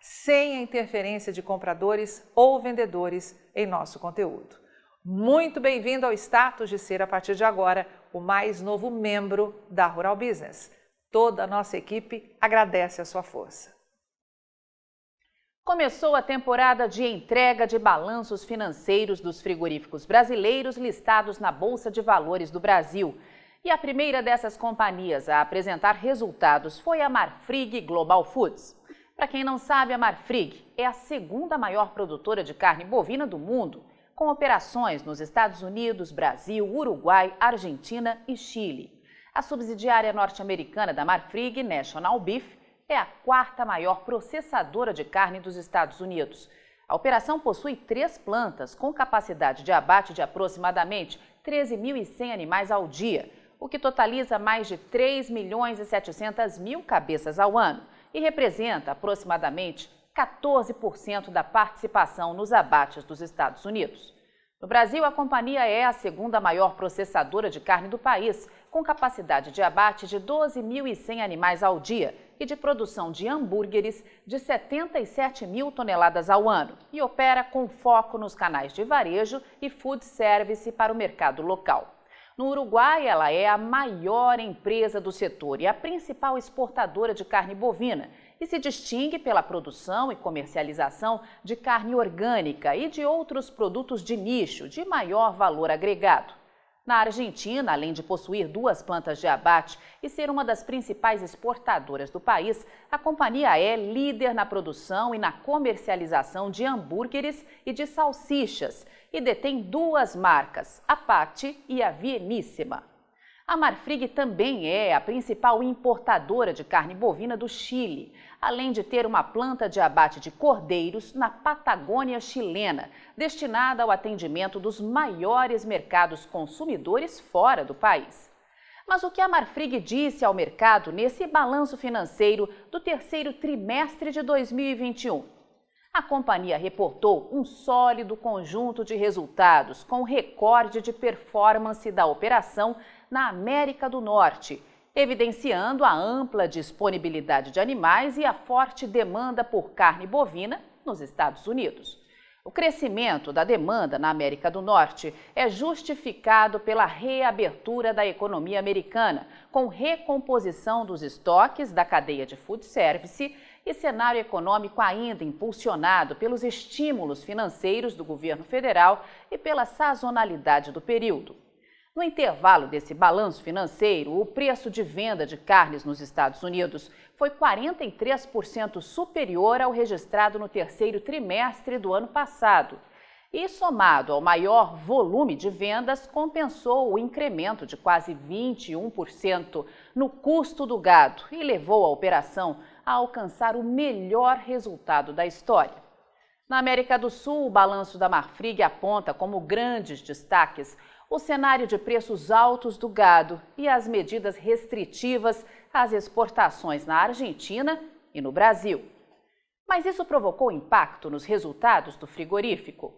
sem a interferência de compradores ou vendedores em nosso conteúdo. Muito bem-vindo ao status de ser, a partir de agora, o mais novo membro da Rural Business. Toda a nossa equipe agradece a sua força. Começou a temporada de entrega de balanços financeiros dos frigoríficos brasileiros listados na Bolsa de Valores do Brasil. E a primeira dessas companhias a apresentar resultados foi a Marfrig Global Foods. Para quem não sabe, a Marfrig é a segunda maior produtora de carne bovina do mundo, com operações nos Estados Unidos, Brasil, Uruguai, Argentina e Chile. A subsidiária norte-americana da Marfrig, National Beef, é a quarta maior processadora de carne dos Estados Unidos. A operação possui três plantas com capacidade de abate de aproximadamente 13.100 animais ao dia, o que totaliza mais de 3 milhões e 700 mil cabeças ao ano e representa aproximadamente 14% da participação nos abates dos Estados Unidos. No Brasil, a companhia é a segunda maior processadora de carne do país, com capacidade de abate de 12.100 animais ao dia e de produção de hambúrgueres de 77 mil toneladas ao ano, e opera com foco nos canais de varejo e food service para o mercado local. No Uruguai, ela é a maior empresa do setor e a principal exportadora de carne bovina e se distingue pela produção e comercialização de carne orgânica e de outros produtos de nicho de maior valor agregado. Na Argentina, além de possuir duas plantas de abate e ser uma das principais exportadoras do país, a companhia é líder na produção e na comercialização de hambúrgueres e de salsichas e detém duas marcas, a Patti e a Vieníssima. A Marfrig também é a principal importadora de carne bovina do Chile, além de ter uma planta de abate de cordeiros na Patagônia chilena, destinada ao atendimento dos maiores mercados consumidores fora do país. Mas o que a Marfrig disse ao mercado nesse balanço financeiro do terceiro trimestre de 2021? A companhia reportou um sólido conjunto de resultados, com recorde de performance da operação na América do Norte, evidenciando a ampla disponibilidade de animais e a forte demanda por carne bovina nos Estados Unidos. O crescimento da demanda na América do Norte é justificado pela reabertura da economia americana, com recomposição dos estoques da cadeia de food service e cenário econômico ainda impulsionado pelos estímulos financeiros do governo federal e pela sazonalidade do período. No intervalo desse balanço financeiro, o preço de venda de carnes nos Estados Unidos foi 43% superior ao registrado no terceiro trimestre do ano passado. E, somado ao maior volume de vendas, compensou o incremento de quase 21% no custo do gado e levou a operação a alcançar o melhor resultado da história. Na América do Sul, o balanço da Marfrig aponta como grandes destaques o cenário de preços altos do gado e as medidas restritivas às exportações na Argentina e no Brasil. Mas isso provocou impacto nos resultados do frigorífico?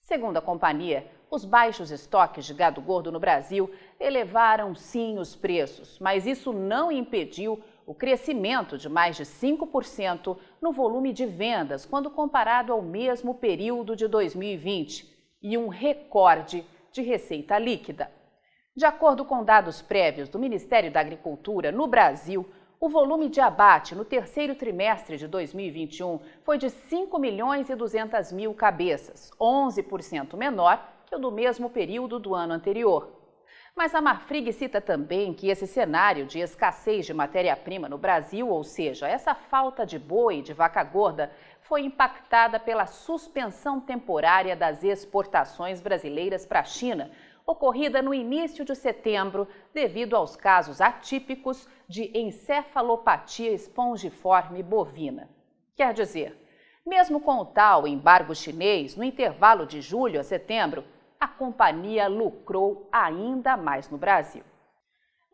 Segundo a companhia, os baixos estoques de gado gordo no Brasil elevaram sim os preços, mas isso não impediu o crescimento de mais de 5% no volume de vendas quando comparado ao mesmo período de 2020 e um recorde de receita líquida. De acordo com dados prévios do Ministério da Agricultura, no Brasil, o volume de abate no terceiro trimestre de 2021 foi de 5 milhões e 200 mil cabeças, 11% menor que o do mesmo período do ano anterior. Mas a Marfrig cita também que esse cenário de escassez de matéria-prima no Brasil, ou seja, essa falta de boi e de vaca gorda, foi impactada pela suspensão temporária das exportações brasileiras para a China, ocorrida no início de setembro, devido aos casos atípicos de encefalopatia espongiforme bovina. Quer dizer, mesmo com o tal embargo chinês, no intervalo de julho a setembro, a companhia lucrou ainda mais no Brasil.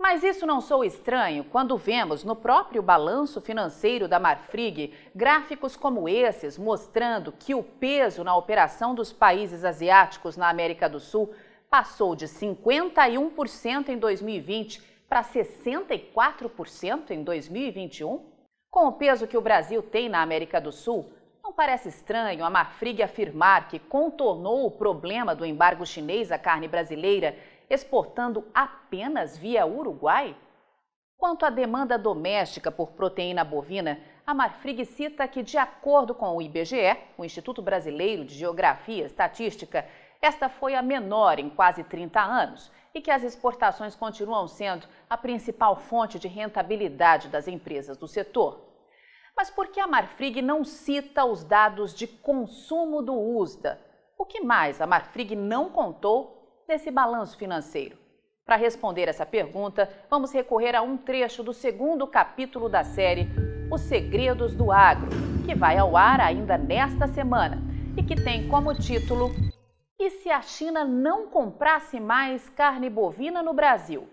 Mas isso não sou estranho quando vemos no próprio balanço financeiro da Marfrig gráficos como esses mostrando que o peso na operação dos países asiáticos na América do Sul passou de 51% em 2020 para 64% em 2021. Com o peso que o Brasil tem na América do Sul, não parece estranho a Marfrig afirmar que contornou o problema do embargo chinês à carne brasileira exportando apenas via Uruguai? Quanto à demanda doméstica por proteína bovina, a Marfrig cita que, de acordo com o IBGE, o Instituto Brasileiro de Geografia e Estatística, esta foi a menor em quase 30 anos e que as exportações continuam sendo a principal fonte de rentabilidade das empresas do setor. Mas por que a Marfrig não cita os dados de consumo do USDA? O que mais a Marfrig não contou nesse balanço financeiro? Para responder essa pergunta, vamos recorrer a um trecho do segundo capítulo da série Os Segredos do Agro, que vai ao ar ainda nesta semana e que tem como título E se a China não comprasse mais carne bovina no Brasil?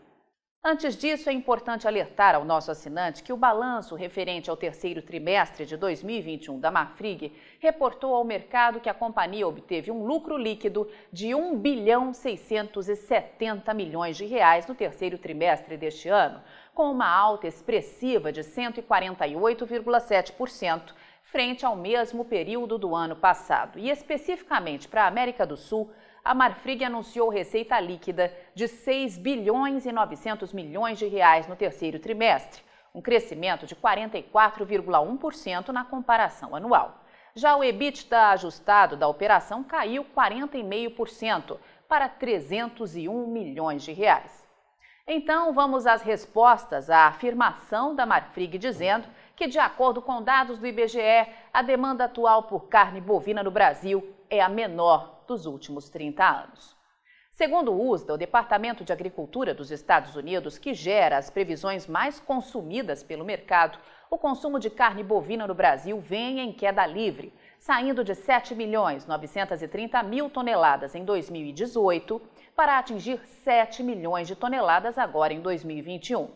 Antes disso, é importante alertar ao nosso assinante que o balanço referente ao terceiro trimestre de 2021 da Marfrig reportou ao mercado que a companhia obteve um lucro líquido de 1 bilhão 670 milhões de reais no terceiro trimestre deste ano, com uma alta expressiva de 148,7% frente ao mesmo período do ano passado. E especificamente para a América do Sul, a Marfrig anunciou receita líquida de 6 bilhões e 900 milhões de reais no terceiro trimestre, um crescimento de 44,1% na comparação anual. Já o EBITDA ajustado da operação caiu 40,5% para 301 milhões de reais. Então, vamos às respostas à afirmação da Marfrig dizendo que, de acordo com dados do IBGE, a demanda atual por carne bovina no Brasil é a menor dos últimos 30 anos. Segundo o USDA, o Departamento de Agricultura dos Estados Unidos, que gera as previsões mais consumidas pelo mercado, o consumo de carne bovina no Brasil vem em queda livre, saindo de 7 milhões 930 mil toneladas em 2018 para atingir 7 milhões de toneladas agora em 2021.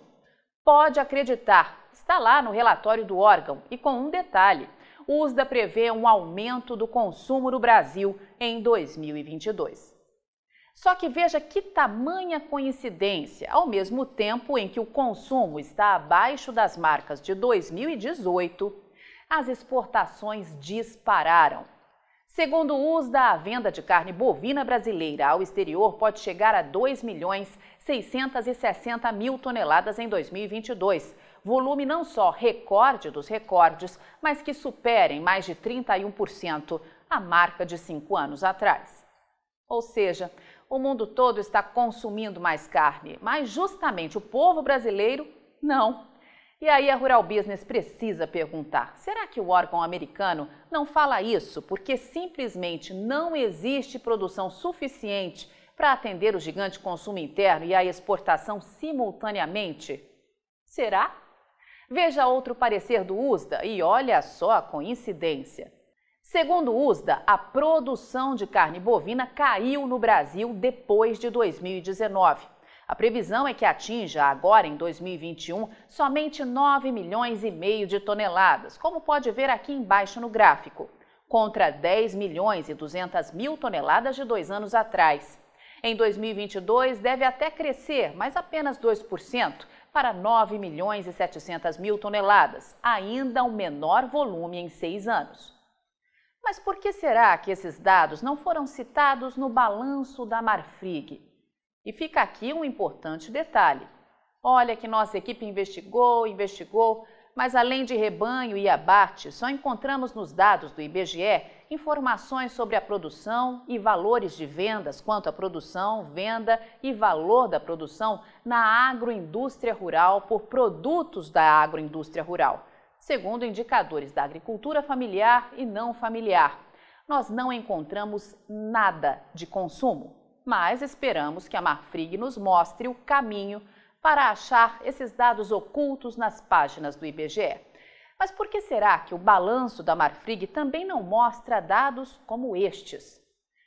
Pode acreditar, está lá no relatório do órgão e com um detalhe: o USDA prevê um aumento do consumo no Brasil em 2022. Só que veja que tamanha coincidência, ao mesmo tempo em que o consumo está abaixo das marcas de 2018, as exportações dispararam. Segundo o USDA, a venda de carne bovina brasileira ao exterior pode chegar a 2 milhões 660 mil toneladas em 2022, volume não só recorde dos recordes, mas que superem mais de 31% a marca de cinco anos atrás. Ou seja, o mundo todo está consumindo mais carne, mas justamente o povo brasileiro não. E aí a Rural Business precisa perguntar: será que o órgão americano não fala isso porque simplesmente não existe produção suficiente para atender o gigante consumo interno e a exportação simultaneamente? Será? Veja outro parecer do USDA e olha só a coincidência. Segundo o USDA, a produção de carne bovina caiu no Brasil depois de 2019. A previsão é que atinja agora em 2021 somente 9 milhões e meio de toneladas, como pode ver aqui embaixo no gráfico, contra 10 milhões e 200 mil toneladas de dois anos atrás. Em 2022 deve até crescer, mas apenas 2%, para 9 milhões e 700 mil toneladas, ainda o menor volume em seis anos. Mas por que será que esses dados não foram citados no balanço da Marfrig? E fica aqui um importante detalhe. Olha que nossa equipe investigou, investigou, Mas além de rebanho e abate, só encontramos nos dados do IBGE informações sobre a produção e valores de vendas quanto à produção, venda e valor da produção na agroindústria rural por produtos da agroindústria rural, segundo indicadores da agricultura familiar e não familiar. Nós não encontramos nada de consumo, mas esperamos que a Marfrig nos mostre o caminho para achar esses dados ocultos nas páginas do IBGE. Mas por que será que o balanço da Marfrig também não mostra dados como estes?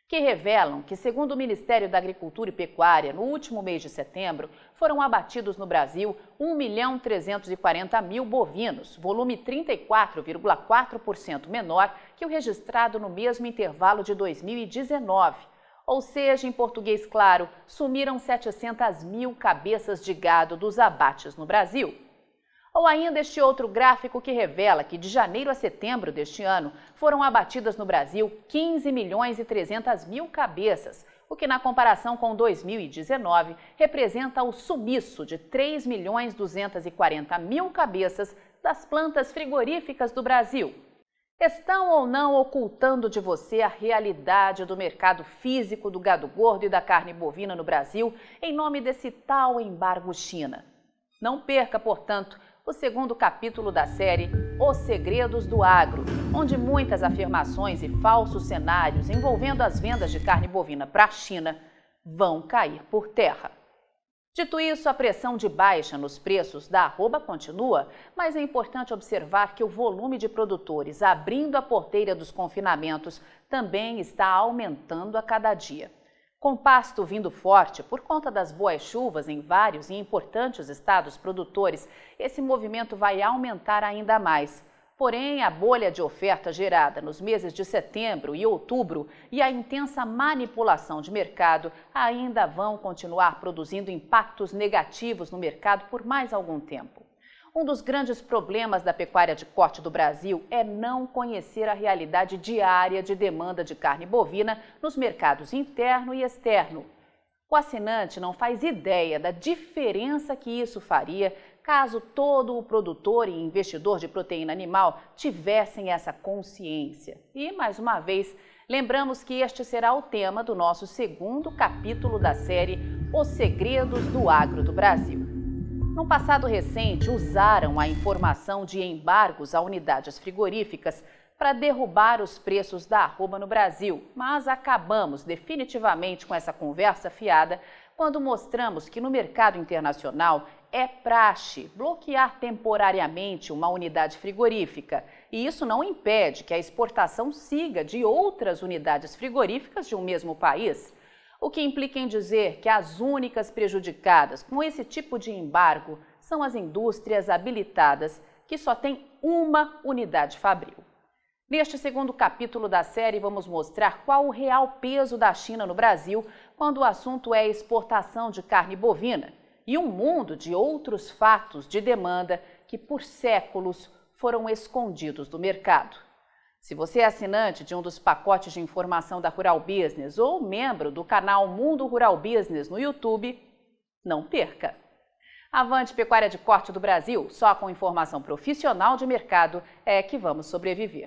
Que revelam que, segundo o Ministério da Agricultura e Pecuária, no último mês de setembro, foram abatidos no Brasil 1 milhão 340 mil bovinos, volume 34,4% menor que o registrado no mesmo intervalo de 2019 ou seja, em português claro, sumiram 700 mil cabeças de gado dos abates no Brasil. Ou ainda este outro gráfico que revela que de janeiro a setembro deste ano foram abatidas no Brasil 15 milhões e 300 mil cabeças, o que na comparação com 2019 representa o sumiço de 3 milhões 240 mil cabeças das plantas frigoríficas do Brasil. Estão ou não ocultando de você a realidade do mercado físico do gado gordo e da carne bovina no Brasil em nome desse tal embargo China? Não perca, portanto, o segundo capítulo da série Os Segredos do Agro, onde muitas afirmações e falsos cenários envolvendo as vendas de carne bovina para a China vão cair por terra. Dito isso, a pressão de baixa nos preços da arroba continua, mas é importante observar que o volume de produtores abrindo a porteira dos confinamentos também está aumentando a cada dia. Com pasto vindo forte por conta das boas chuvas em vários e importantes estados produtores, esse movimento vai aumentar ainda mais. Porém, a bolha de oferta gerada nos meses de setembro e outubro e a intensa manipulação de mercado ainda vão continuar produzindo impactos negativos no mercado por mais algum tempo. Um dos grandes problemas da pecuária de corte do Brasil é não conhecer a realidade diária de demanda de carne bovina nos mercados interno e externo. O assinante não faz ideia da diferença que isso faria caso todo o produtor e investidor de proteína animal tivessem essa consciência. E, mais uma vez, lembramos que este será o tema do nosso segundo capítulo da série Os Segredos do Agro do Brasil. No passado recente, usaram a informação de embargos a unidades frigoríficas para derrubar os preços da arroba no Brasil, mas acabamos definitivamente com essa conversa fiada quando mostramos que no mercado internacional é praxe bloquear temporariamente uma unidade frigorífica, e isso não impede que a exportação siga de outras unidades frigoríficas de um mesmo país. O que implica em dizer que as únicas prejudicadas com esse tipo de embargo são as indústrias habilitadas, que só têm uma unidade fabril. Neste segundo capítulo da série, vamos mostrar qual o real peso da China no Brasil quando o assunto é exportação de carne bovina e um mundo de outros fatos de demanda que por séculos foram escondidos do mercado. Se você é assinante de um dos pacotes de informação da Rural Business ou membro do canal Mundo Rural Business no YouTube, não perca! Avante Pecuária de Corte do Brasil, só com informação profissional de mercado é que vamos sobreviver.